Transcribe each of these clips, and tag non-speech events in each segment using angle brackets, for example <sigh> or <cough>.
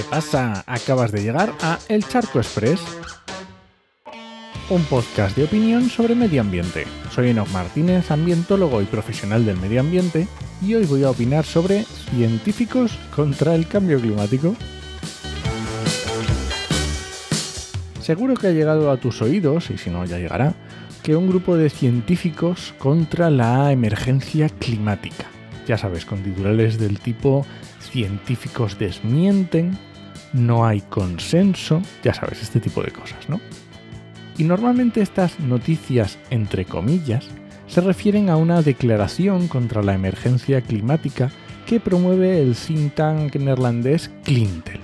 pasa? Acabas de llegar a El Charco Express, un podcast de opinión sobre medio ambiente. Soy Enoch Martínez, ambientólogo y profesional del medio ambiente, y hoy voy a opinar sobre científicos contra el cambio climático. Seguro que ha llegado a tus oídos, y si no ya llegará, que un grupo de científicos contra la emergencia climática. Ya sabes, con titulares del tipo científicos desmienten, no hay consenso, ya sabes, este tipo de cosas, ¿no? Y normalmente estas noticias, entre comillas, se refieren a una declaración contra la emergencia climática que promueve el think tank neerlandés Clintel.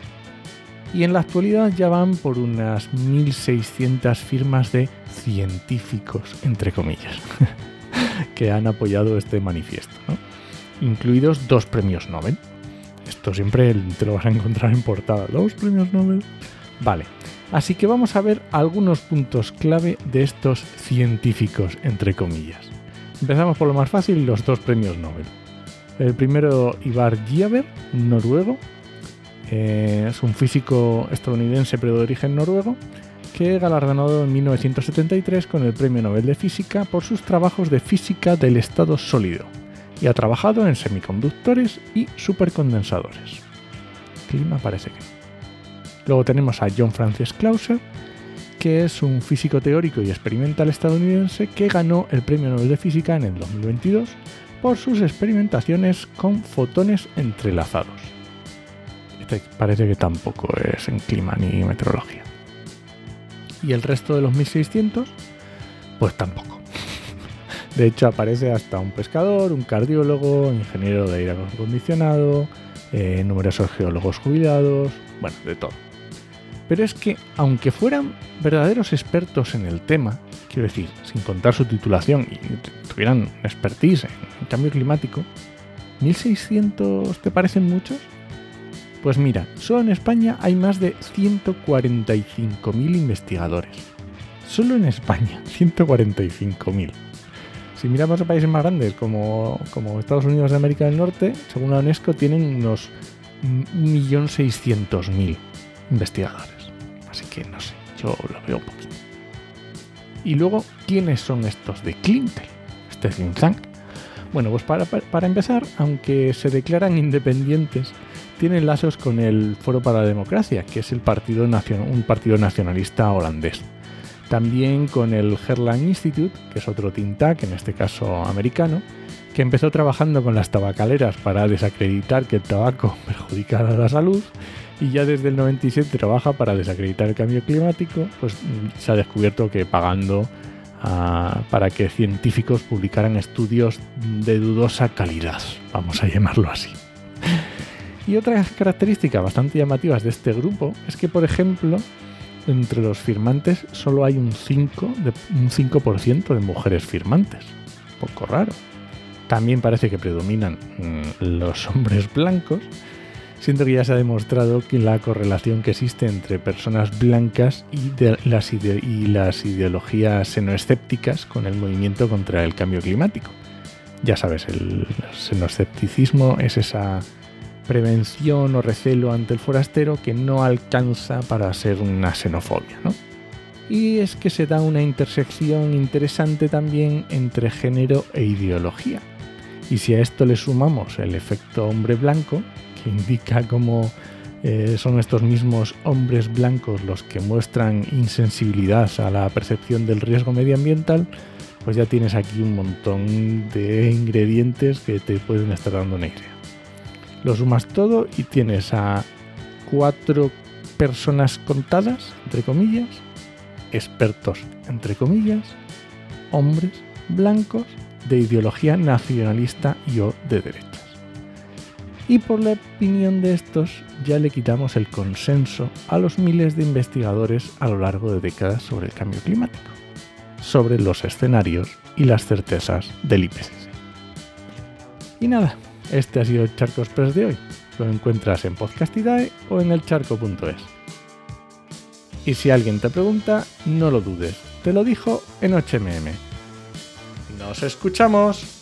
Y en la actualidad ya van por unas 1.600 firmas de científicos, entre comillas, <laughs> que han apoyado este manifiesto, incluidos dos premios Nobel. Esto siempre te lo vas a encontrar en portada. Dos premios Nobel. Vale, así que vamos a ver algunos puntos clave de estos científicos, entre comillas. Empezamos por lo más fácil, los dos premios Nobel. El primero, Ivar Giaber, noruego. Eh, es un físico estadounidense pero de origen noruego que galardonado en 1973 con el Premio Nobel de Física por sus trabajos de física del estado sólido y ha trabajado en semiconductores y supercondensadores. Clima parece que. Luego tenemos a John Francis Clauser, que es un físico teórico y experimental estadounidense que ganó el Premio Nobel de Física en el 2022 por sus experimentaciones con fotones entrelazados. Este parece que tampoco es en clima ni meteorología. Y el resto de los 1600, pues tampoco. De hecho, aparece hasta un pescador, un cardiólogo, ingeniero de aire acondicionado, eh, numerosos geólogos jubilados, bueno, de todo. Pero es que, aunque fueran verdaderos expertos en el tema, quiero decir, sin contar su titulación y tuvieran expertise en cambio climático, ¿1600 te parecen muchos? Pues mira, solo en España hay más de 145.000 investigadores. Solo en España, 145.000. Si miramos a países más grandes como, Estados Unidos de América del Norte, según la UNESCO tienen unos 1.600.000 investigadores. Así que no sé, yo lo veo un poquito. Y luego, ¿quiénes son estos de Clintel? Este think. Bueno, pues para, para, empezar, aunque se declaran independientes, tienen lazos con el Foro para la Democracia, que es el partido un partido nacionalista holandés. También con el Herland Institute, que es otro think tank, en este caso americano, que empezó trabajando con las tabacaleras para desacreditar que el tabaco <laughs> perjudicara la salud y ya desde el 97 trabaja para desacreditar el cambio climático, pues mm, se ha descubierto que pagando ah, para que científicos publicaran estudios de dudosa calidad, vamos a llamarlo así. Y otras características bastante llamativas de este grupo es que, por ejemplo, entre los firmantes solo hay un 5%, de, un 5 de mujeres firmantes. Poco raro. También parece que predominan mm, los hombres blancos, siento que ya se ha demostrado que la correlación que existe entre personas blancas y, las, y las ideologías xenoescépticas con el movimiento contra el cambio climático. Ya sabes, el xenoescepticismo es esa prevención o recelo ante el forastero que no alcanza para ser una xenofobia, ¿no? Y es que se da una intersección interesante también entre género e ideología. Y si a esto le sumamos el efecto hombre blanco, que indica cómo eh, son estos mismos hombres blancos los que muestran insensibilidad a la percepción del riesgo medioambiental, pues ya tienes aquí un montón de ingredientes que te pueden estar dando una idea. Lo sumas todo y tienes a cuatro personas contadas, entre comillas, expertos, entre comillas, hombres blancos de ideología nacionalista y o de derechas. Y por la opinión de estos ya le quitamos el consenso a los miles de investigadores a lo largo de décadas sobre el cambio climático, sobre los escenarios y las certezas del IPCC. Y nada, este ha sido el Charco Express de hoy. Lo encuentras en Podcastidae o en elcharco.es. Y si alguien te pregunta, no lo dudes. Te lo dijo en HMM. ¡Nos escuchamos!